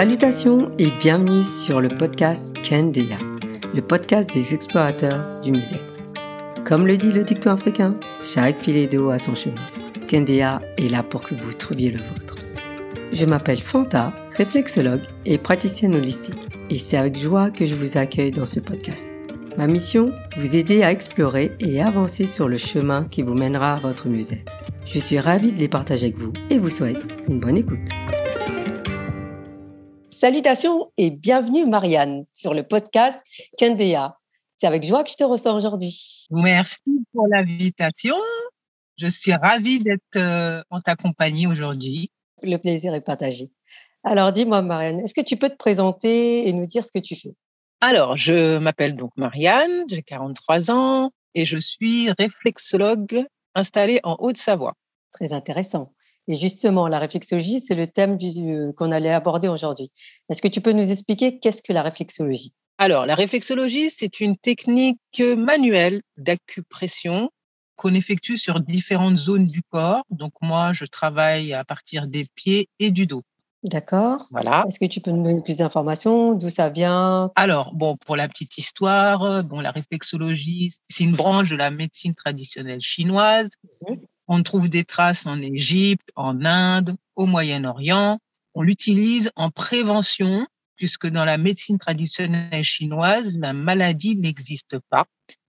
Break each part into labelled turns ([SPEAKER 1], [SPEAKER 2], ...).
[SPEAKER 1] Salutations et bienvenue sur le podcast Kendeya, le podcast des explorateurs du musée. Comme le dit le dicton africain, chaque filet d'eau a son chemin. Kendeya est là pour que vous trouviez le vôtre. Je m'appelle Fanta, réflexologue et praticienne holistique, et c'est avec joie que je vous accueille dans ce podcast. Ma mission Vous aider à explorer et avancer sur le chemin qui vous mènera à votre musée. Je suis ravie de les partager avec vous et vous souhaite une bonne écoute. Salutations et bienvenue Marianne sur le podcast Kendea. C'est avec joie que je te reçois aujourd'hui.
[SPEAKER 2] Merci pour l'invitation. Je suis ravie d'être euh, en ta compagnie aujourd'hui.
[SPEAKER 1] Le plaisir est partagé. Alors dis-moi Marianne, est-ce que tu peux te présenter et nous dire ce que tu fais?
[SPEAKER 2] Alors, je m'appelle donc Marianne, j'ai 43 ans et je suis réflexologue installée en Haute-Savoie.
[SPEAKER 1] Très intéressant. Et justement, la réflexologie, c'est le thème euh, qu'on allait aborder aujourd'hui. Est-ce que tu peux nous expliquer qu'est-ce que la réflexologie?
[SPEAKER 2] Alors, la réflexologie, c'est une technique manuelle d'acupression qu'on effectue sur différentes zones du corps. Donc, moi, je travaille à partir des pieds et du dos.
[SPEAKER 1] D'accord. Voilà. Est-ce que tu peux nous donner plus d'informations? D'où ça vient?
[SPEAKER 2] Alors, bon, pour la petite histoire, bon, la réflexologie, c'est une branche de la médecine traditionnelle chinoise. Mmh on trouve des traces en Égypte, en Inde, au Moyen-Orient. On l'utilise en prévention, puisque dans la médecine traditionnelle chinoise, la maladie n'existe pas.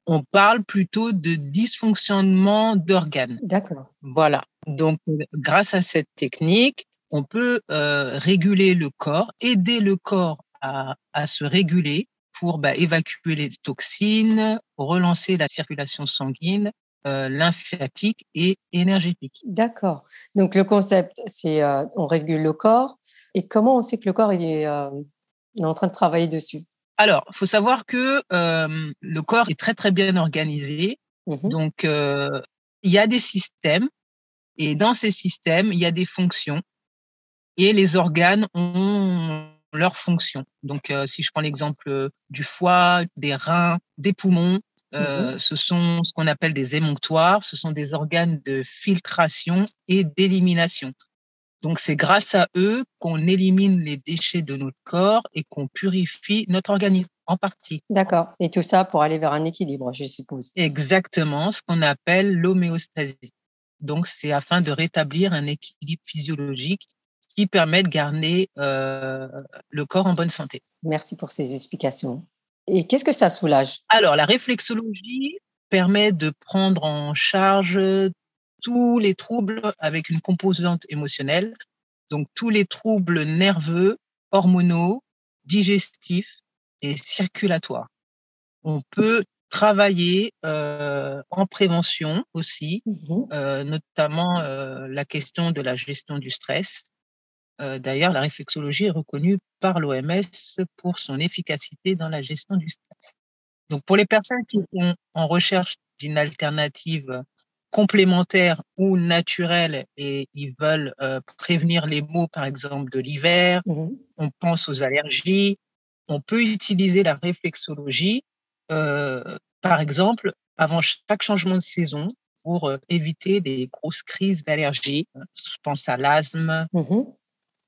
[SPEAKER 2] On parle plutôt de dysfonctionnement d'organes.
[SPEAKER 1] D'accord.
[SPEAKER 2] Voilà. Donc, grâce à cette technique, on peut euh, réguler le corps, aider le corps à, se réguler pour bah, évacuer les toxines, relancer la circulation sanguine euh, lymphatique et énergétique.
[SPEAKER 1] D'accord. Donc le concept, c'est euh, on régule le corps. Et comment on sait que le corps est, euh, en train de travailler dessus?
[SPEAKER 2] Alors, il faut savoir que le corps est très très bien organisé. Mmh Donc il y a des systèmes et dans ces systèmes, il y a des fonctions et les organes ont leurs fonctions. Donc, si je prends l'exemple du foie, des reins, des poumons, Mmh euh, ce sont ce qu'on appelle des émonctoires, ce sont des organes de filtration et d'élimination. Donc c'est grâce à eux qu'on élimine les déchets de notre corps et qu'on purifie notre organisme en partie.
[SPEAKER 1] D'accord. Et tout ça pour aller vers un équilibre, je suppose.
[SPEAKER 2] Exactement, ce qu'on appelle l'homéostasie. Donc c'est afin de rétablir un équilibre physiologique qui permet de garder euh, le corps en bonne santé.
[SPEAKER 1] Merci pour ces explications. Et qu'est-ce que ça soulage?
[SPEAKER 2] Alors, la réflexologie permet de prendre en charge tous les troubles avec une composante émotionnelle, donc tous les troubles nerveux, hormonaux, digestifs et circulatoires. On peut travailler euh, en prévention aussi, mmh euh, notamment euh, la question de la gestion du stress, d'ailleurs, la réflexologie est reconnue par l'OMS pour son efficacité dans la gestion du stress. Donc, pour les personnes qui sont en recherche d'une alternative complémentaire ou naturelle et ils veulent euh, prévenir les maux, par exemple, de l'hiver, mmh on pense aux allergies, on peut utiliser la réflexologie, euh, par exemple, avant chaque changement de saison pour éviter des grosses crises d'allergie. Je pense à l'asthme, mmh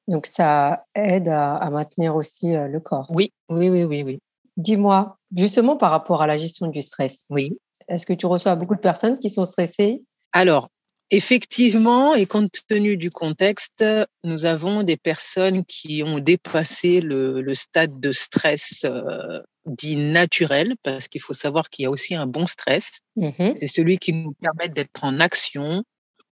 [SPEAKER 1] donc, ça aide à, maintenir aussi le corps.
[SPEAKER 2] Oui, oui, oui, oui, oui.
[SPEAKER 1] Dis-moi, justement par rapport à la gestion du stress.
[SPEAKER 2] Oui.
[SPEAKER 1] Est-ce que tu reçois beaucoup de personnes qui sont stressées?
[SPEAKER 2] Alors, effectivement, et compte tenu du contexte, nous avons des personnes qui ont dépassé le, stade de stress dit naturel, parce qu'il faut savoir qu'il y a aussi un bon stress. Mmh C'est celui qui nous permet d'être en action,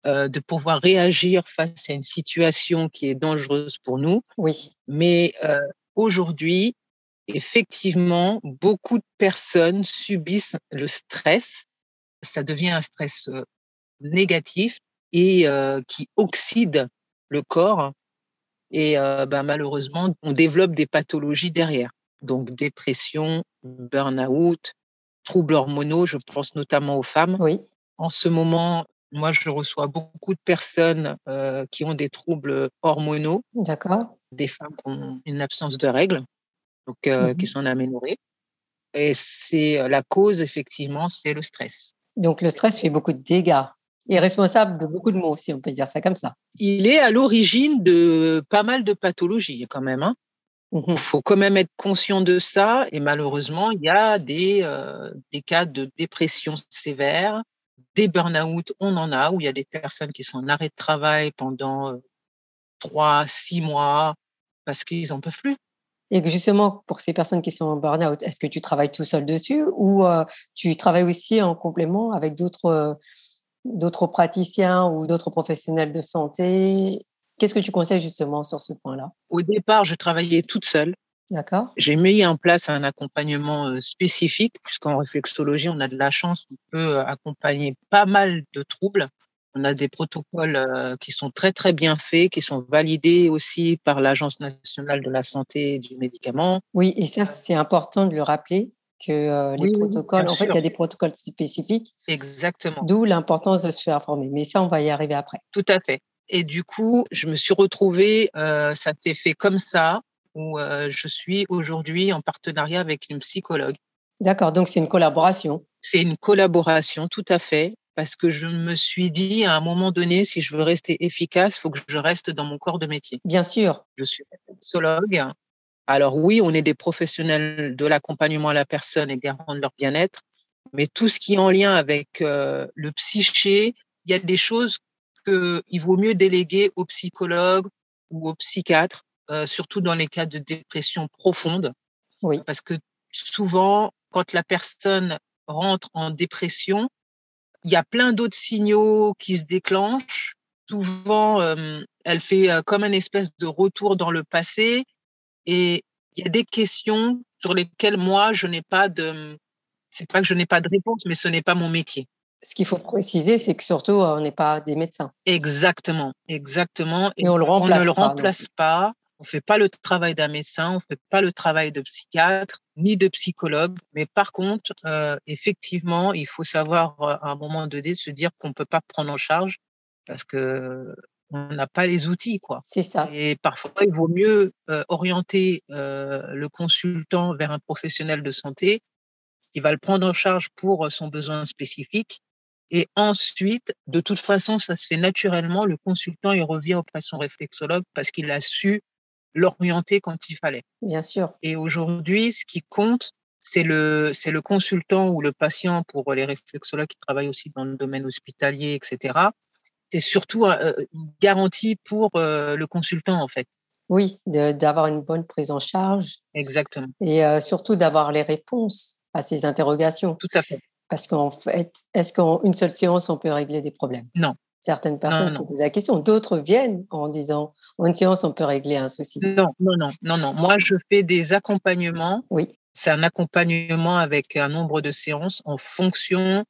[SPEAKER 2] euh, de pouvoir réagir face à une situation qui est dangereuse pour nous.
[SPEAKER 1] Oui.
[SPEAKER 2] Mais euh, aujourd'hui, effectivement, beaucoup de personnes subissent le stress. Ça devient un stress euh, négatif et qui oxyde le corps. Et ben, malheureusement, on développe des pathologies derrière. Donc dépression, burn-out, troubles hormonaux, je pense notamment aux femmes.
[SPEAKER 1] Oui.
[SPEAKER 2] En ce moment, moi, je reçois beaucoup de personnes euh, qui ont des troubles hormonaux.
[SPEAKER 1] D'accord.
[SPEAKER 2] Des femmes qui ont une absence de règles, donc euh, qui mmh sont aménorrhées. Et c'est euh, la cause, effectivement, c'est le stress.
[SPEAKER 1] Donc le stress fait beaucoup de dégâts. Il est responsable de beaucoup de maux, si on peut dire ça comme ça.
[SPEAKER 2] Il est à l'origine de pas mal de pathologies quand même. Hein. Il mmh faut quand même être conscient de ça. Et malheureusement, il y a des, euh, des cas de dépression sévère, des burn-out, on en a, où il y a des personnes qui sont en arrêt de travail pendant euh, trois, six mois parce qu'ils n'en peuvent plus.
[SPEAKER 1] Et justement, pour ces personnes qui sont en burn-out, est-ce que tu travailles tout seul dessus ou euh, tu travailles aussi en complément avec d'autres d'autres praticiens ou d'autres professionnels de santé? Qu'est-ce que tu conseilles justement sur ce point-là?
[SPEAKER 2] Au départ, je travaillais toute seule.
[SPEAKER 1] D'accord.
[SPEAKER 2] J'ai mis en place un accompagnement spécifique, puisqu'en réflexologie, on a de la chance, on peut accompagner pas mal de troubles. On a des protocoles qui sont très très bien faits, qui sont validés aussi par l'Agence nationale de la santé et du médicament.
[SPEAKER 1] Oui, et ça c'est important de le rappeler que les protocoles, en fait, il y a des protocoles spécifiques.
[SPEAKER 2] Exactement.
[SPEAKER 1] D'où l'importance de se faire former. Mais ça, on va y arriver après.
[SPEAKER 2] Tout à fait. Et du coup, je me suis retrouvée, euh, ça s'est fait comme ça, où euh, je suis aujourd'hui en partenariat avec une psychologue.
[SPEAKER 1] D'accord, donc c'est une collaboration.
[SPEAKER 2] C'est une collaboration, tout à fait, parce que je me suis dit à un moment donné, si je veux rester efficace, il faut que je reste dans mon corps de métier.
[SPEAKER 1] Bien sûr.
[SPEAKER 2] Je suis psychologue. Alors oui, on est des professionnels de l'accompagnement à la personne et garant de leur bien-être, mais tout ce qui est en lien avec euh, le psyché, il y a des choses qu'il vaut mieux déléguer aux psychologues ou aux psychiatres, euh, surtout dans les cas de dépression profonde.
[SPEAKER 1] Oui.
[SPEAKER 2] Parce que souvent, quand la personne rentre en dépression, il y a plein d'autres signaux qui se déclenchent. Souvent, euh, elle fait euh, comme un espèce de retour dans le passé et il y a des questions sur lesquelles moi, je n'ai pas de, c'est pas que je n'ai pas de réponse, mais ce n'est pas mon métier.
[SPEAKER 1] Ce qu'il faut préciser, c'est que surtout, on n'est pas des médecins.
[SPEAKER 2] Exactement, exactement.
[SPEAKER 1] Et on, le remplace
[SPEAKER 2] ne le remplace pas. On ne fait pas le travail d'un médecin, on ne fait pas le travail de psychiatre ni de psychologue. Mais par contre, euh, effectivement, il faut savoir euh, à un moment donné se dire qu'on ne peut pas prendre en charge parce que on n'a pas les outils, quoi.
[SPEAKER 1] C'est ça.
[SPEAKER 2] Et parfois, il vaut mieux euh, orienter le consultant vers un professionnel de santé qui va le prendre en charge pour son besoin spécifique et ensuite, de toute façon, ça se fait naturellement. Le consultant, il revient auprès de son réflexologue parce qu'il a su l'orienter quand il fallait.
[SPEAKER 1] Bien sûr.
[SPEAKER 2] Et aujourd'hui, ce qui compte, c'est le, c'est le consultant ou le patient pour les réflexologues qui travaillent aussi dans le domaine hospitalier, etc. C'est surtout euh, une garantie pour euh, le consultant, en fait.
[SPEAKER 1] Oui, d'avoir une bonne prise en charge.
[SPEAKER 2] Exactement.
[SPEAKER 1] Et euh, surtout d'avoir les réponses à ces interrogations.
[SPEAKER 2] Tout à fait.
[SPEAKER 1] Parce qu'en fait, est-ce qu'en une seule séance, on peut régler des problèmes?
[SPEAKER 2] Non.
[SPEAKER 1] Certaines personnes se posent la question. D'autres viennent en disant en une séance, on peut régler un souci.
[SPEAKER 2] Non, non, non, non, non. Moi, je fais des accompagnements.
[SPEAKER 1] Oui.
[SPEAKER 2] C'est un accompagnement avec un nombre de séances en fonction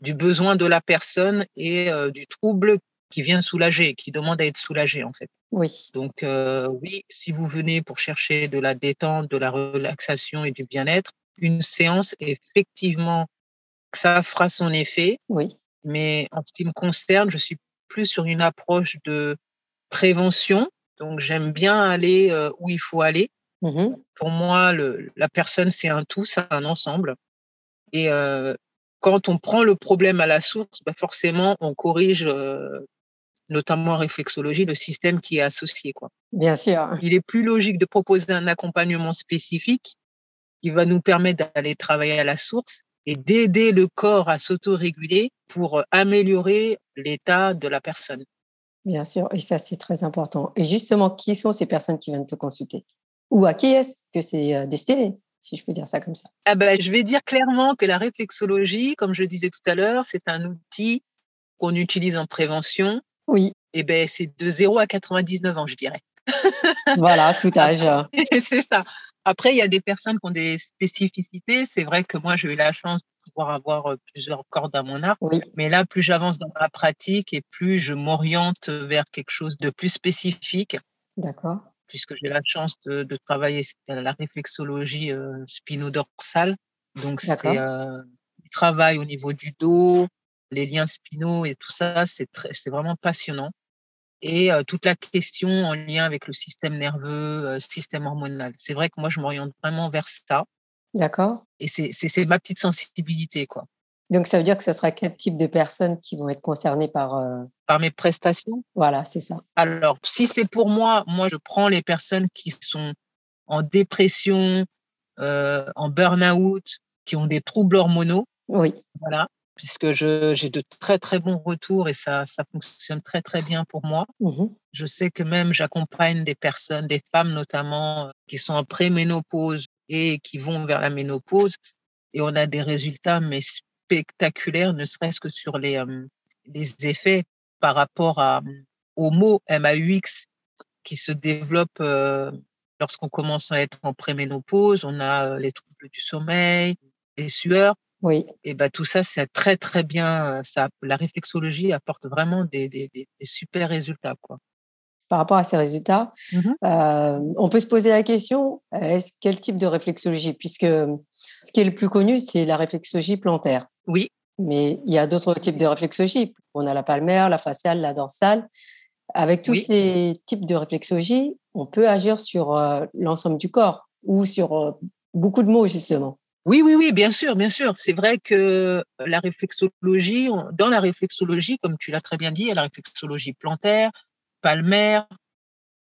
[SPEAKER 2] du besoin de la personne et euh, du trouble qui vient soulager, qui demande à être soulagé en fait.
[SPEAKER 1] Oui.
[SPEAKER 2] Donc euh, oui, si vous venez pour chercher de la détente, de la relaxation et du bien-être, une séance effectivement ça fera son effet.
[SPEAKER 1] Oui.
[SPEAKER 2] Mais en ce qui me concerne, je suis plus sur une approche de prévention. Donc, j'aime bien aller euh, où il faut aller.
[SPEAKER 1] Mmh
[SPEAKER 2] Pour moi, le, la personne, c'est un tout, c'est un ensemble. Et euh, quand on prend le problème à la source, bah forcément, on corrige, euh, notamment en réflexologie, le système qui est associé. Quoi.
[SPEAKER 1] Bien sûr.
[SPEAKER 2] Il est plus logique de proposer un accompagnement spécifique qui va nous permettre d'aller travailler à la source et d'aider le corps à s'autoréguler pour améliorer l'état de la personne.
[SPEAKER 1] Bien sûr, et ça c'est très important. Et justement, qui sont ces personnes qui viennent te consulter? Ou à qui est-ce que c'est euh, destiné si je peux dire ça comme ça?
[SPEAKER 2] Ah ben, Je vais dire clairement que la réflexologie, comme je disais tout à l'heure, c'est un outil qu'on utilise en prévention.
[SPEAKER 1] Oui.
[SPEAKER 2] Et ben, c'est de 0 à 99 ans, je dirais.
[SPEAKER 1] Voilà, tout âge.
[SPEAKER 2] c'est ça. Après, il y a des personnes qui ont des spécificités. C'est vrai que moi, j'ai eu la chance de pouvoir avoir euh, plusieurs cordes à mon arc.
[SPEAKER 1] Oui.
[SPEAKER 2] Mais là, plus j'avance dans ma pratique et plus je m'oriente vers quelque chose de plus spécifique.
[SPEAKER 1] D'accord.
[SPEAKER 2] Puisque j'ai la chance de, de travailler à la réflexologie euh, spino-dorsale. Donc, c'est euh, du travail au niveau du dos, les liens spinaux et tout ça. C'est vraiment passionnant et toute la question en lien avec le système nerveux, système hormonal. C'est vrai que moi, je m'oriente vraiment vers ça.
[SPEAKER 1] D'accord.
[SPEAKER 2] Et c'est ma petite sensibilité, quoi.
[SPEAKER 1] Donc, ça veut dire que ce sera quel type de personnes qui vont être concernées par... euh,
[SPEAKER 2] Par mes prestations,
[SPEAKER 1] Voilà, c'est ça.
[SPEAKER 2] alors si c'est pour moi, moi je prends les personnes qui sont en dépression, euh, en burn-out, qui ont des troubles hormonaux,
[SPEAKER 1] Oui,
[SPEAKER 2] voilà, puisque j'ai de très très bons retours et ça, ça fonctionne très très bien pour moi.
[SPEAKER 1] Mhm.
[SPEAKER 2] Je sais que même j'accompagne des personnes, des femmes notamment, qui sont en préménopause et qui vont vers la ménopause. Et on a des résultats, mais spectaculaires, ne serait-ce que sur les, euh, les effets par rapport à, au mot MAUX qui se développe euh, lorsqu'on commence à être en préménopause. On a euh, les troubles du sommeil, les sueurs.
[SPEAKER 1] Oui.
[SPEAKER 2] Et ben, tout ça, c'est très, très bien. Ça, la réflexologie apporte vraiment des, des, des, des super résultats. Quoi.
[SPEAKER 1] Par rapport à ces résultats, euh, on peut se poser la question, est-ce quel type de réflexologie? Puisque ce qui est le plus connu, c'est la réflexologie plantaire.
[SPEAKER 2] Oui,
[SPEAKER 1] Mais il y a d'autres types de réflexologie. On a la palmaire, la faciale, la dorsale. Avec tous
[SPEAKER 2] Oui.
[SPEAKER 1] ces types de réflexologie, on peut agir sur euh, l'ensemble du corps ou sur euh, beaucoup de mots, justement.
[SPEAKER 2] Oui, oui, oui, bien sûr, bien sûr. C'est vrai que la réflexologie, dans la réflexologie, comme tu l'as très bien dit, il y a la réflexologie plantaire, palmaire,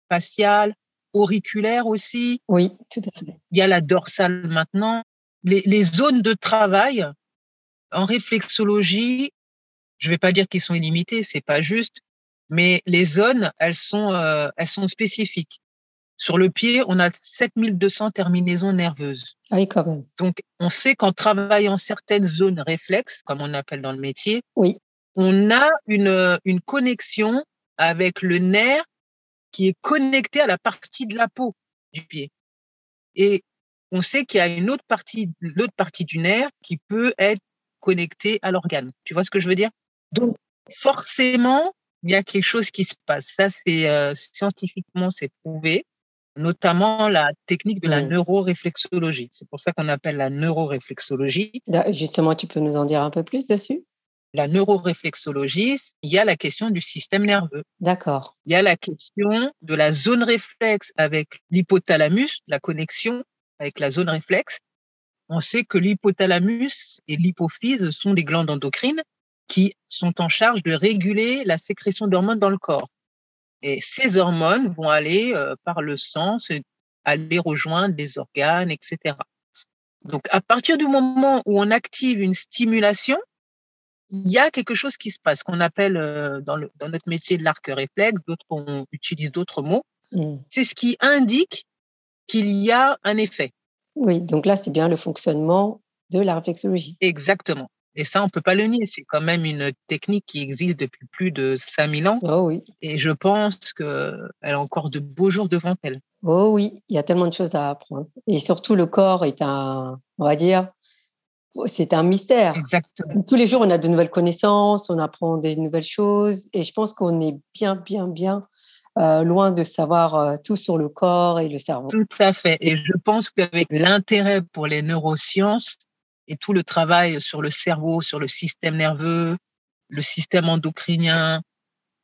[SPEAKER 2] faciale, auriculaire aussi.
[SPEAKER 1] Oui, tout à fait.
[SPEAKER 2] Il y a la dorsale maintenant. Les, les zones de travail en réflexologie, je vais pas dire qu'ils sont illimités, c'est pas juste, mais les zones, elles sont, euh, elles sont spécifiques. Sur le pied, on a 7200 terminaisons nerveuses.
[SPEAKER 1] Ah oui, quand même.
[SPEAKER 2] Donc, on sait qu'en travaillant certaines zones réflexes, comme on appelle dans le métier,
[SPEAKER 1] Oui.
[SPEAKER 2] on a une, une connexion avec le nerf qui est connecté à la partie de la peau du pied. Et on sait qu'il y a une autre partie, l'autre partie du nerf qui peut être connectée à l'organe. Tu vois ce que je veux dire? Donc, forcément, il y a quelque chose qui se passe. Ça, c'est euh, scientifiquement, c'est prouvé notamment la technique de la
[SPEAKER 1] Oui.
[SPEAKER 2] neuroréflexologie. C'est pour ça qu'on appelle la neuroréflexologie.
[SPEAKER 1] Justement, tu peux nous en dire un peu plus dessus?
[SPEAKER 2] La neuroréflexologie, il y a la question du système nerveux.
[SPEAKER 1] D'accord.
[SPEAKER 2] Il y a la question de la zone réflexe avec l'hypothalamus, la connexion avec la zone réflexe. On sait que l'hypothalamus et l'hypophyse sont des glandes endocrines qui sont en charge de réguler la sécrétion d'hormones dans le corps. Et ces hormones vont aller euh, par le sang, se- aller rejoindre des organes, etc. Donc, à partir du moment où on active une stimulation, il y a quelque chose qui se passe, qu'on appelle euh, dans, le, dans notre métier de l'arc réflexe, d'autres on utilise d'autres mots.
[SPEAKER 1] Mm.
[SPEAKER 2] C'est ce qui indique qu'il y a un effet.
[SPEAKER 1] Oui, donc là, c'est bien le fonctionnement de la réflexologie.
[SPEAKER 2] Exactement. Et ça, on peut pas le nier. C'est quand même une technique qui existe depuis plus de 5000 ans.
[SPEAKER 1] Oh oui.
[SPEAKER 2] Et je pense qu'elle a encore de beaux jours devant elle.
[SPEAKER 1] Oh oui, il y a tellement de choses à apprendre. Et surtout, le corps est un, on va dire, c'est un mystère.
[SPEAKER 2] Exactement.
[SPEAKER 1] Tous les jours, on a de nouvelles connaissances, on apprend des nouvelles choses. Et je pense qu'on est bien, bien, bien euh, loin de savoir euh, tout sur le corps et le cerveau.
[SPEAKER 2] Tout à fait. Et je pense qu'avec l'intérêt pour les neurosciences et tout le travail sur le cerveau, sur le système nerveux, le système endocrinien,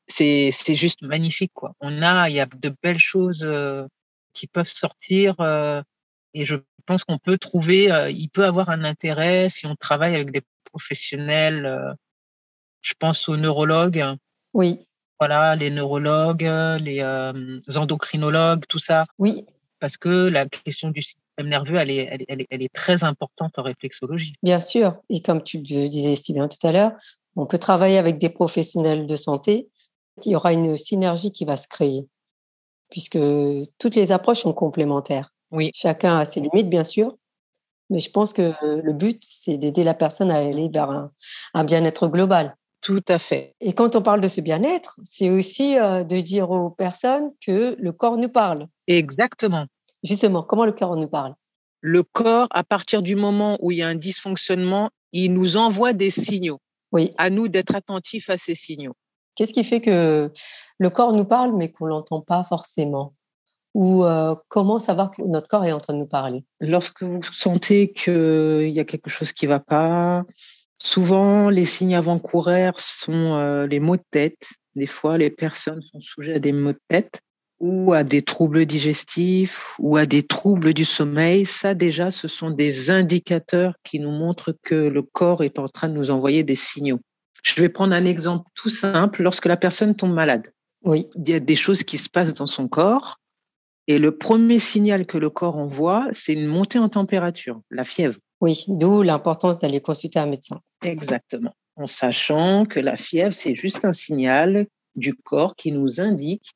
[SPEAKER 2] c'est c'est juste magnifique quoi. On a il y a de belles choses euh, qui peuvent sortir euh, et je pense qu'on peut trouver euh, il peut avoir un intérêt si on travaille avec des professionnels je pense aux neurologues.
[SPEAKER 1] Oui,
[SPEAKER 2] voilà les neurologues les endocrinologues tout ça.
[SPEAKER 1] Oui,
[SPEAKER 2] parce que la question du système nerveux elle est elle, elle elle est très importante en réflexologie.
[SPEAKER 1] bien sûr. Et comme tu le disais si bien tout à l'heure, on peut travailler avec des professionnels de santé. Il y aura une synergie qui va se créer, puisque toutes les approches sont complémentaires.
[SPEAKER 2] Oui.
[SPEAKER 1] Chacun a ses limites, bien sûr, mais je pense que le but, c'est d'aider la personne à aller vers un, un bien-être global.
[SPEAKER 2] Tout à fait.
[SPEAKER 1] Et quand on parle de ce bien-être, c'est aussi euh, de dire aux personnes que le corps nous parle.
[SPEAKER 2] Exactement.
[SPEAKER 1] Justement, comment le corps nous parle?
[SPEAKER 2] Le corps, à partir du moment où il y a un dysfonctionnement, il nous envoie des signaux.
[SPEAKER 1] Oui.
[SPEAKER 2] À nous d'être attentifs à ces signaux.
[SPEAKER 1] Qu'est-ce qui fait que le corps nous parle, mais qu'on l'entend pas forcément? Ou euh, comment savoir que notre corps est en train de nous parler?
[SPEAKER 2] Lorsque vous sentez qu'il y a quelque chose qui ne va pas, souvent les signes avant-coureurs sont euh, les maux de tête. Des fois, les personnes sont sujettes à des maux de tête. Ou à des troubles digestifs ou à des troubles du sommeil, ça déjà, ce sont des indicateurs qui nous montrent que le corps est en train de nous envoyer des signaux. Je vais prendre un exemple tout simple. Lorsque la personne tombe malade,
[SPEAKER 1] oui.
[SPEAKER 2] il y a des choses qui se passent dans son corps. Et le premier signal que le corps envoie, c'est une montée en température, la fièvre.
[SPEAKER 1] Oui, d'où l'importance d'aller consulter un médecin.
[SPEAKER 2] Exactement. En sachant que la fièvre, c'est juste un signal du corps qui nous indique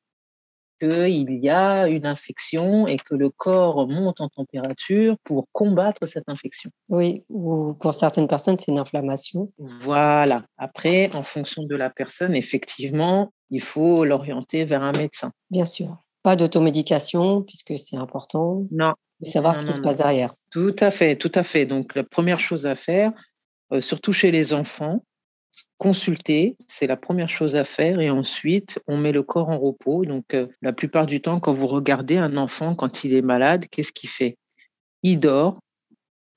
[SPEAKER 2] qu'il y a une infection et que le corps monte en température pour combattre cette infection.
[SPEAKER 1] Oui, ou pour certaines personnes, c'est une inflammation.
[SPEAKER 2] Voilà. Après, en fonction de la personne, effectivement, il faut l'orienter vers un médecin.
[SPEAKER 1] Bien sûr. Pas d'automédication, puisque c'est important.
[SPEAKER 2] Non.
[SPEAKER 1] De savoir ce qui se passe derrière.
[SPEAKER 2] Tout à fait, tout à fait. Donc, la première chose à faire, euh, surtout chez les enfants, consulter, c'est la première chose à faire. Et ensuite, on met le corps en repos. Donc, euh, la plupart du temps, quand vous regardez un enfant, quand il est malade, qu'est-ce qu'il fait? Il dort,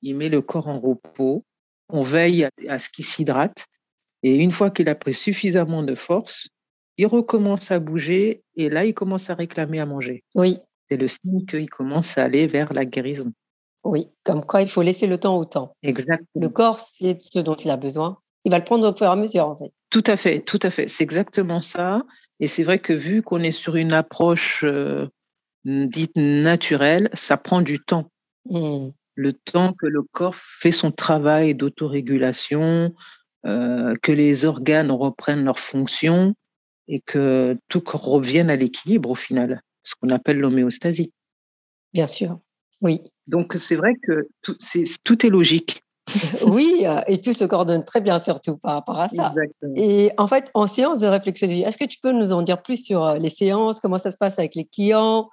[SPEAKER 2] il met le corps en repos, on veille à, ce qu'il s'hydrate. Et une fois qu'il a pris suffisamment de force, il recommence à bouger et là, il commence à réclamer à manger.
[SPEAKER 1] Oui.
[SPEAKER 2] C'est le signe qu'il commence à aller vers la guérison.
[SPEAKER 1] Oui, comme quoi il faut laisser le temps au temps.
[SPEAKER 2] Exactement.
[SPEAKER 1] Le corps, c'est ce dont il a besoin il va le prendre au fur et à mesure, en fait.
[SPEAKER 2] Tout à fait, tout à fait. C'est exactement ça. Et c'est vrai que vu qu'on est sur une approche euh, dite naturelle, ça prend du temps.
[SPEAKER 1] Mmh.
[SPEAKER 2] Le temps que le corps fait son travail d'autorégulation, euh, que les organes reprennent leurs fonctions et que tout revienne à l'équilibre au final, ce qu'on appelle l'homéostasie.
[SPEAKER 1] Bien sûr, oui.
[SPEAKER 2] Donc c'est vrai que tout, tout est logique.
[SPEAKER 1] oui, euh, et tout se coordonne très bien surtout par rapport à ça. Et en fait, en séance de réflexologie, est-ce que tu peux nous en dire plus sur euh, les séances, comment ça se passe avec les clients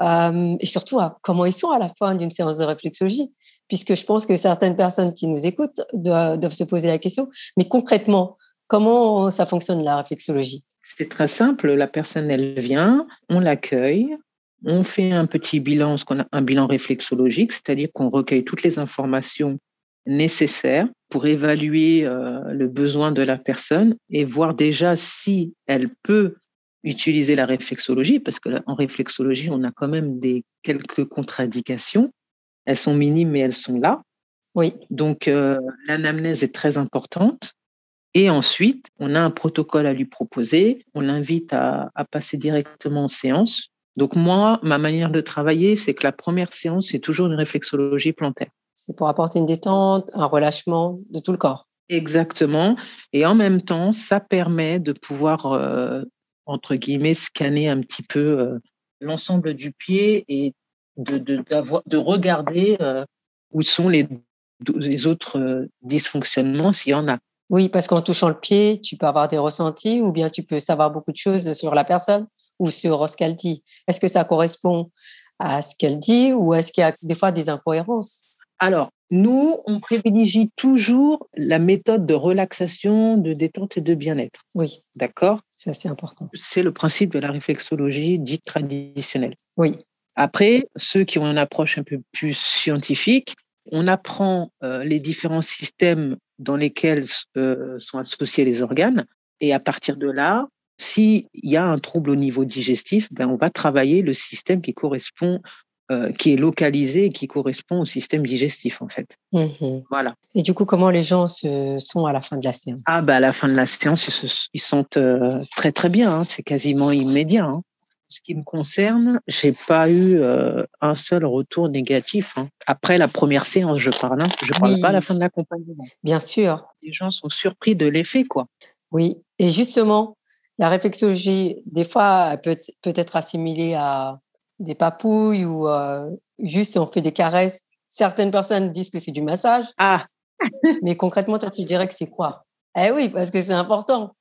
[SPEAKER 1] euh, et surtout comment ils sont à la fin d'une séance de réflexologie? Puisque je pense que certaines personnes qui nous écoutent doivent, se poser la question, mais concrètement, comment ça fonctionne la réflexologie?
[SPEAKER 2] C'est très simple, la personne, elle vient, on l'accueille, on fait un petit bilan, ce qu'on a un bilan réflexologique, c'est-à-dire qu'on recueille toutes les informations nécessaires pour évaluer euh, le besoin de la personne et voir déjà si elle peut utiliser la réflexologie, parce qu'en réflexologie, on a quand même des quelques contradictions. Elles sont minimes, mais elles sont là.
[SPEAKER 1] Oui.
[SPEAKER 2] Donc, euh, l'anamnèse est très importante. Et ensuite, on a un protocole à lui proposer. On l'invite à, à passer directement en séance. Donc, moi, ma manière de travailler, c'est que la première séance, c'est toujours une réflexologie plantaire.
[SPEAKER 1] C'est pour apporter une détente, un relâchement de tout le corps.
[SPEAKER 2] Exactement. Et en même temps, ça permet de pouvoir, euh, entre guillemets, scanner un petit peu euh, l'ensemble du pied et de, de, de regarder euh, où sont les, les autres dysfonctionnements s'il y en a.
[SPEAKER 1] Oui, parce qu'en touchant le pied, tu peux avoir des ressentis ou bien tu peux savoir beaucoup de choses sur la personne ou sur ce qu'elle dit. Est-ce que ça correspond à ce qu'elle dit ou est-ce qu'il y a des fois des incohérences?
[SPEAKER 2] Alors, nous, on privilégie toujours la méthode de relaxation, de détente et de bien-être.
[SPEAKER 1] Oui.
[SPEAKER 2] D'accord?
[SPEAKER 1] C'est important.
[SPEAKER 2] C'est le principe de la réflexologie dite traditionnelle.
[SPEAKER 1] Oui.
[SPEAKER 2] Après, ceux qui ont une approche un peu plus scientifique, on apprend euh, les différents systèmes dans lesquels euh, sont associés les organes. Et à partir de là, s'il y a un trouble au niveau digestif, ben, on va travailler le système qui correspond euh, qui est localisé et qui correspond au système digestif, en fait.
[SPEAKER 1] Mmh
[SPEAKER 2] voilà.
[SPEAKER 1] Et du coup, comment les gens se sont à la fin de la séance?
[SPEAKER 2] Ah, bah, à la fin de la séance, ils, sont euh, très, très bien. Hein. C'est quasiment immédiat. Hein. Ce qui me concerne, j'ai pas eu euh, un seul retour négatif. Hein. Après la première séance, je parle. Je parle pas à la fin de l'accompagnement.
[SPEAKER 1] Bien sûr.
[SPEAKER 2] Les gens sont surpris de l'effet, quoi.
[SPEAKER 1] Oui. Et justement, la réflexologie, des fois, peut, peut être assimilée à des papouilles ou euh, juste on fait des caresses. Certaines personnes disent que c'est du massage.
[SPEAKER 2] Ah
[SPEAKER 1] Mais concrètement, toi, tu dirais que c'est quoi? Eh oui, parce que c'est important.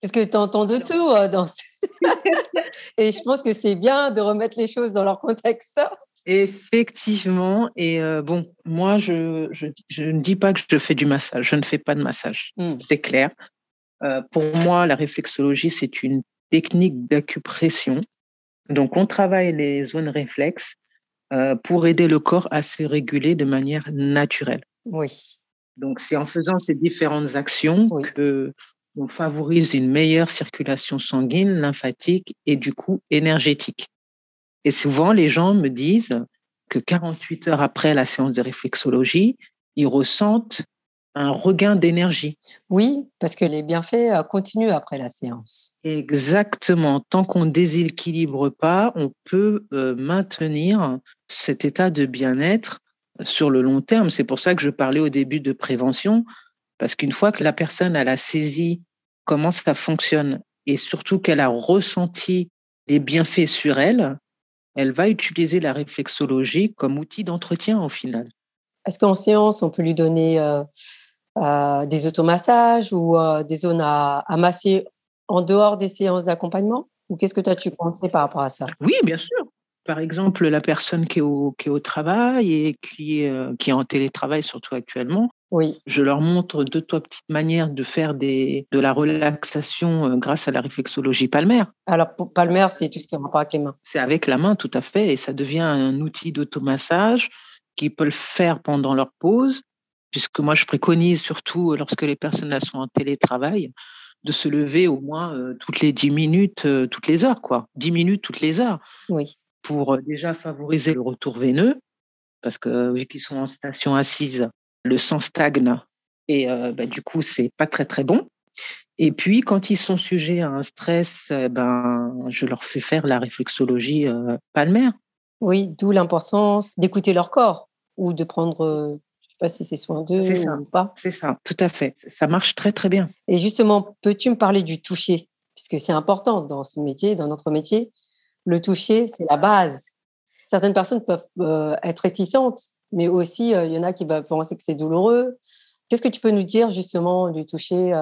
[SPEAKER 1] Parce que tu entends de tout euh, dans Et je pense que c'est bien de remettre les choses dans leur contexte.
[SPEAKER 2] Effectivement. Et euh, bon, moi, je, je, ne dis pas que je fais du massage. Je ne fais pas de massage.
[SPEAKER 1] Hmm.
[SPEAKER 2] C'est clair. pour moi, la réflexologie, c'est une technique d'acupression donc, on travaille les zones réflexes euh, pour aider le corps à se réguler de manière naturelle.
[SPEAKER 1] Oui.
[SPEAKER 2] Donc, c'est en faisant ces différentes actions que on favorise une meilleure circulation sanguine, lymphatique et du coup énergétique. Et souvent, les gens me disent que 48 heures après la séance de réflexologie, ils ressentent un regain d'énergie.
[SPEAKER 1] Oui, parce que les bienfaits euh, continuent après la séance.
[SPEAKER 2] Exactement. Tant qu'on ne déséquilibre pas, on peut euh, maintenir cet état de bien-être sur le long terme. C'est pour ça que je parlais au début de prévention, parce qu'une fois que la personne a saisi comment ça fonctionne et surtout qu'elle a ressenti les bienfaits sur elle, elle va utiliser la réflexologie comme outil d'entretien au final.
[SPEAKER 1] Est-ce qu'en séance, on peut lui donner euh, euh, des automassages ou euh, des zones à, masser en dehors des séances d'accompagnement? Ou qu'est-ce que tu as tu pensé par rapport à ça?
[SPEAKER 2] Oui, bien sûr. Par exemple, la personne qui est au, qui est au travail et qui, qui est en télétravail, surtout actuellement,
[SPEAKER 1] oui.
[SPEAKER 2] Je leur montre deux, trois petites manières de faire des, de la relaxation grâce à la réflexologie palmaire.
[SPEAKER 1] Alors, pour palmaire, c'est tout ce qui est rapport avec les mains.
[SPEAKER 2] C'est avec la main, tout à fait. Et ça devient un outil d'automassage qui peut le faire pendant leur pause, puisque moi, je préconise surtout lorsque les personnes sont en télétravail, de se lever au moins toutes les 10 minutes, toutes les heures, quoi. 10 minutes toutes les heures.
[SPEAKER 1] Oui.
[SPEAKER 2] Pour déjà favoriser le retour veineux, parce que vu qu'ils sont en station assise, le sang stagne et bah, du coup, c'est pas très, très bon. Et puis, quand ils sont sujets à un stress, ben, je leur fais faire la réflexologie palmaire.
[SPEAKER 1] Oui, d'où l'importance d'écouter leur corps ou de prendre, je ne sais pas si c'est soin d'eux ou pas.
[SPEAKER 2] C'est ça, tout à fait. Ça marche très, très bien.
[SPEAKER 1] Et justement, peux-tu me parler du toucher? Puisque c'est important dans ce métier, dans notre métier. Le toucher, c'est la base. Certaines personnes peuvent être réticentes, mais aussi, il y en a qui vont penser que c'est douloureux. Qu'est-ce que tu peux nous dire justement du toucher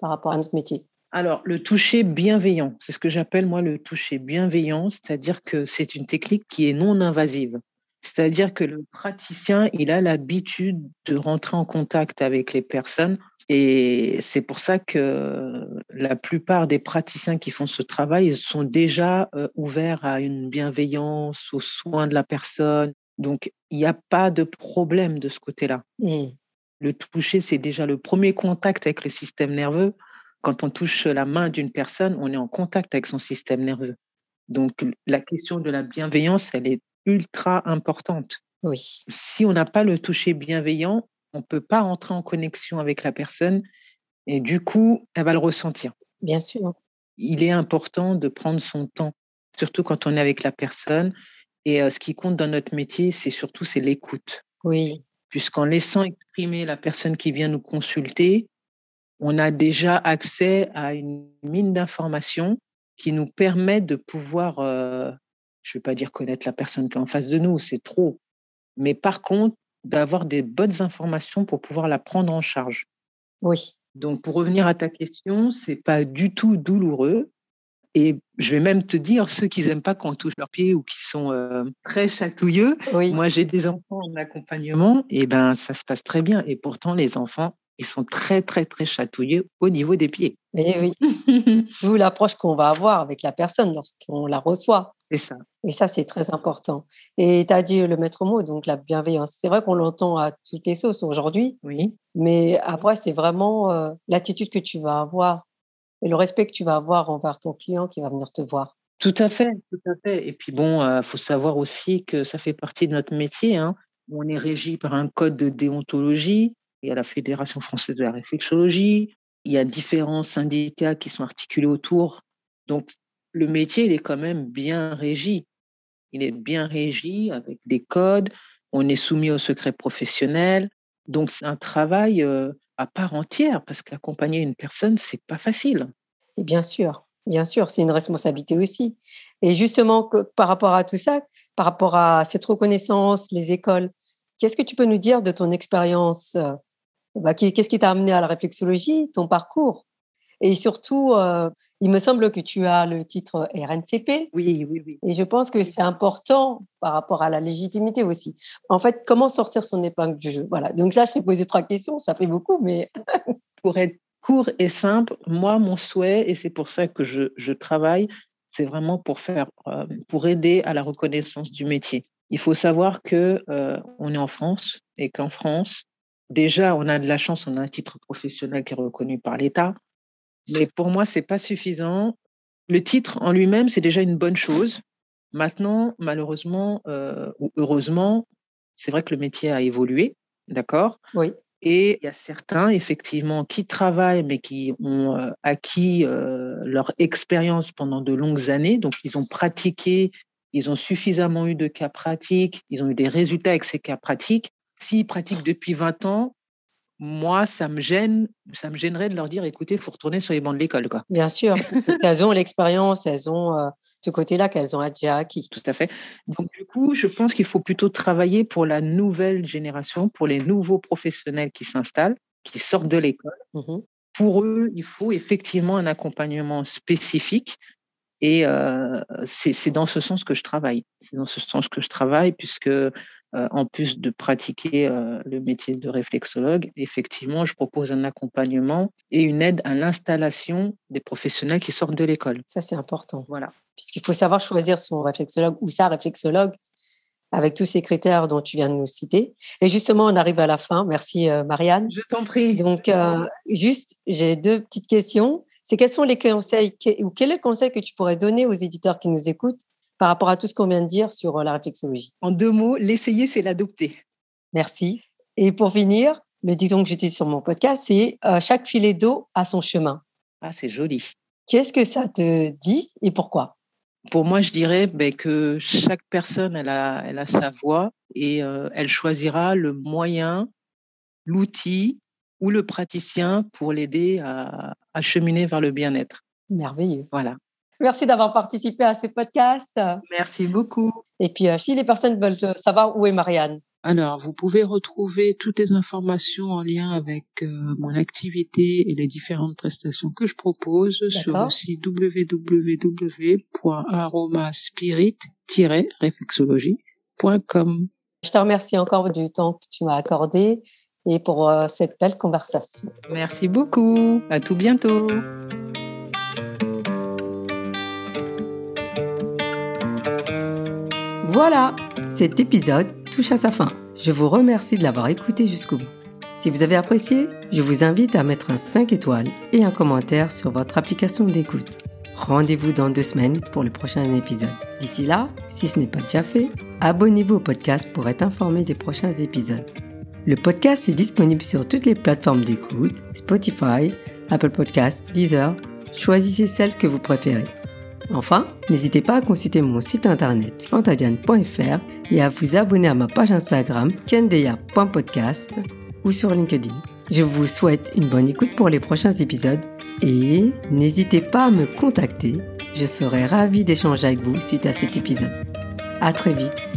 [SPEAKER 1] par rapport à notre métier?
[SPEAKER 2] Alors, le toucher bienveillant, c'est ce que j'appelle moi le toucher bienveillant, c'est-à-dire que c'est une technique qui est non invasive. C'est-à-dire que le praticien, il a l'habitude de rentrer en contact avec les personnes et c'est pour ça que la plupart des praticiens qui font ce travail, ils sont déjà ouverts à une bienveillance, aux soins de la personne. Donc, il n'y a pas de problème de ce côté-là. Mmh. Le toucher, c'est déjà le premier contact avec le système nerveux. Quand on touche la main d'une personne, on est en contact avec son système nerveux. Donc, la question de la bienveillance, elle est ultra importante.
[SPEAKER 1] Oui.
[SPEAKER 2] Si on n'a pas le toucher bienveillant, on ne peut pas rentrer en connexion avec la personne et du coup, elle va le ressentir.
[SPEAKER 1] Bien sûr.
[SPEAKER 2] Il est important de prendre son temps, surtout quand on est avec la personne. Et euh, ce qui compte dans notre métier, c'est surtout c'est l'écoute.
[SPEAKER 1] Oui.
[SPEAKER 2] Puisqu'en laissant exprimer la personne qui vient nous consulter, on a déjà accès à une mine d'informations qui nous permet de pouvoir, euh, je ne vais pas dire connaître la personne qui est en face de nous, c'est trop, mais par contre, d'avoir des bonnes informations pour pouvoir la prendre en charge.
[SPEAKER 1] Oui.
[SPEAKER 2] Donc, pour revenir à ta question, c'est pas du tout douloureux. Et je vais même te dire, ceux qui n'aiment pas quand on touche leurs pieds ou qui sont euh, très chatouilleux, moi j'ai des enfants en accompagnement, et ben ça se passe très bien. Et pourtant, les enfants ils sont très, très, très chatouilleux au niveau des pieds.
[SPEAKER 1] Et eh oui, d'où l'approche qu'on va avoir avec la personne lorsqu'on la reçoit.
[SPEAKER 2] C'est ça.
[SPEAKER 1] Et ça, c'est très important. Et tu as dit le maître mot, donc la bienveillance. C'est vrai qu'on l'entend à toutes les sauces aujourd'hui.
[SPEAKER 2] Oui.
[SPEAKER 1] Mais après, c'est vraiment euh, l'attitude que tu vas avoir et le respect que tu vas avoir envers ton client qui va venir te voir.
[SPEAKER 2] Tout à fait, tout à fait. Et puis bon, il euh, faut savoir aussi que ça fait partie de notre métier. Hein. On est régi par un code de déontologie il y a la Fédération française de la réflexologie, il y a différents syndicats qui sont articulés autour. Donc, le métier, il est quand même bien régi. Il est bien régi avec des codes. On est soumis au secret professionnel. Donc, c'est un travail euh, à part entière parce qu'accompagner une personne, c'est pas facile.
[SPEAKER 1] Et bien sûr, bien sûr, c'est une responsabilité aussi. Et justement, par rapport à tout ça, par rapport à cette reconnaissance, les écoles, qu'est-ce que tu peux nous dire de ton expérience euh, bah, qu'est-ce qui t'a amené à la réflexologie, ton parcours? Et surtout, euh, il me semble que tu as le titre RNCP.
[SPEAKER 2] Oui, oui, oui.
[SPEAKER 1] Et je pense que c'est important par rapport à la légitimité aussi. En fait, comment sortir son épingle du jeu? Voilà. Donc là, je t'ai posé trois questions, ça fait beaucoup, mais.
[SPEAKER 2] pour être court et simple, moi, mon souhait, et c'est pour ça que je, je travaille, c'est vraiment pour faire, euh, pour aider à la reconnaissance du métier. Il faut savoir que euh, on est en France et qu'en France, déjà, on a de la chance, on a un titre professionnel qui est reconnu par l'État. Mais pour moi, ce n'est pas suffisant. Le titre en lui-même, c'est déjà une bonne chose. Maintenant, malheureusement ou heureusement, c'est vrai que le métier a évolué, d'accord?
[SPEAKER 1] Oui.
[SPEAKER 2] Et il y a certains, effectivement, qui travaillent, mais qui ont acquis leur expérience pendant de longues années. Donc, ils ont pratiqué, ils ont suffisamment eu de cas pratiques, ils ont eu des résultats avec ces cas pratiques. S'ils pratiquent depuis 20 ans, moi, ça me gêne, ça me gênerait de leur dire, écoutez, il faut retourner sur les bancs de l'école. Quoi.
[SPEAKER 1] Bien sûr, parce qu'elles ont l'expérience, elles ont euh, ce côté-là qu'elles ont déjà acquis.
[SPEAKER 2] Tout à fait. Donc, du coup, je pense qu'il faut plutôt travailler pour la nouvelle génération, pour les nouveaux professionnels qui s'installent, qui sortent de l'école. Mmh pour eux, il faut effectivement un accompagnement spécifique et euh, c'est dans ce sens que je travaille. C'est dans ce sens que je travaille, puisque euh, en plus de pratiquer euh, le métier de réflexologue, effectivement, je propose un accompagnement et une aide à l'installation des professionnels qui sortent de l'école.
[SPEAKER 1] Ça, c'est important.
[SPEAKER 2] Voilà.
[SPEAKER 1] Puisqu'il faut savoir choisir son réflexologue ou sa réflexologue avec tous ces critères dont tu viens de nous citer. Et justement, on arrive à la fin. Merci, Marianne.
[SPEAKER 2] Je t'en prie.
[SPEAKER 1] Donc, juste, j'ai deux petites questions. C'est quels sont les conseils ou quel est le conseil que tu pourrais donner aux éditeurs qui nous écoutent par rapport à tout ce qu'on vient de dire sur euh, la réflexologie?
[SPEAKER 2] En deux mots, l'essayer, c'est l'adopter.
[SPEAKER 1] Merci. Et pour finir, le dicton que j'utilise sur mon podcast, c'est euh, chaque filet d'eau a son chemin.
[SPEAKER 2] Ah, c'est joli.
[SPEAKER 1] Qu'est-ce que ça te dit et pourquoi?
[SPEAKER 2] Pour moi, je dirais ben, que chaque personne, elle a, elle a sa voix et euh, elle choisira le moyen, l'outil ou le praticien pour l'aider à, à cheminer vers le bien-être.
[SPEAKER 1] Merveilleux.
[SPEAKER 2] Voilà.
[SPEAKER 1] Merci d'avoir participé à ce podcast.
[SPEAKER 2] Merci beaucoup.
[SPEAKER 1] Et puis, euh, si les personnes veulent euh, savoir où est Marianne
[SPEAKER 2] alors, vous pouvez retrouver toutes les informations en lien avec euh, mon activité et les différentes prestations que je propose sur le site www.aromaspirit-réflexologie.com.
[SPEAKER 1] Je te remercie encore du temps que tu m'as accordé et pour cette belle conversation.
[SPEAKER 2] Merci beaucoup. À tout bientôt.
[SPEAKER 1] Voilà, cet épisode touche à sa fin. Je vous remercie de l'avoir écouté jusqu'au bout. Si vous avez apprécié, je vous invite à mettre un 5 étoiles et un commentaire sur votre application d'écoute. Rendez-vous dans deux semaines pour le prochain épisode. D'ici là, si ce n'est pas déjà fait, abonnez-vous au podcast pour être informé des prochains épisodes. Le podcast est disponible sur toutes les plateformes d'écoute, Spotify, Apple Podcasts, Deezer. Choisissez celle que vous préférez. Enfin, n'hésitez pas à consulter mon site internet fantadiane.fr et à vous abonner à ma page Instagram kendeya.podcast ou sur LinkedIn. Je vous souhaite une bonne écoute pour les prochains épisodes et n'hésitez pas à me contacter. Je serai ravie d'échanger avec vous suite à cet épisode. À très vite.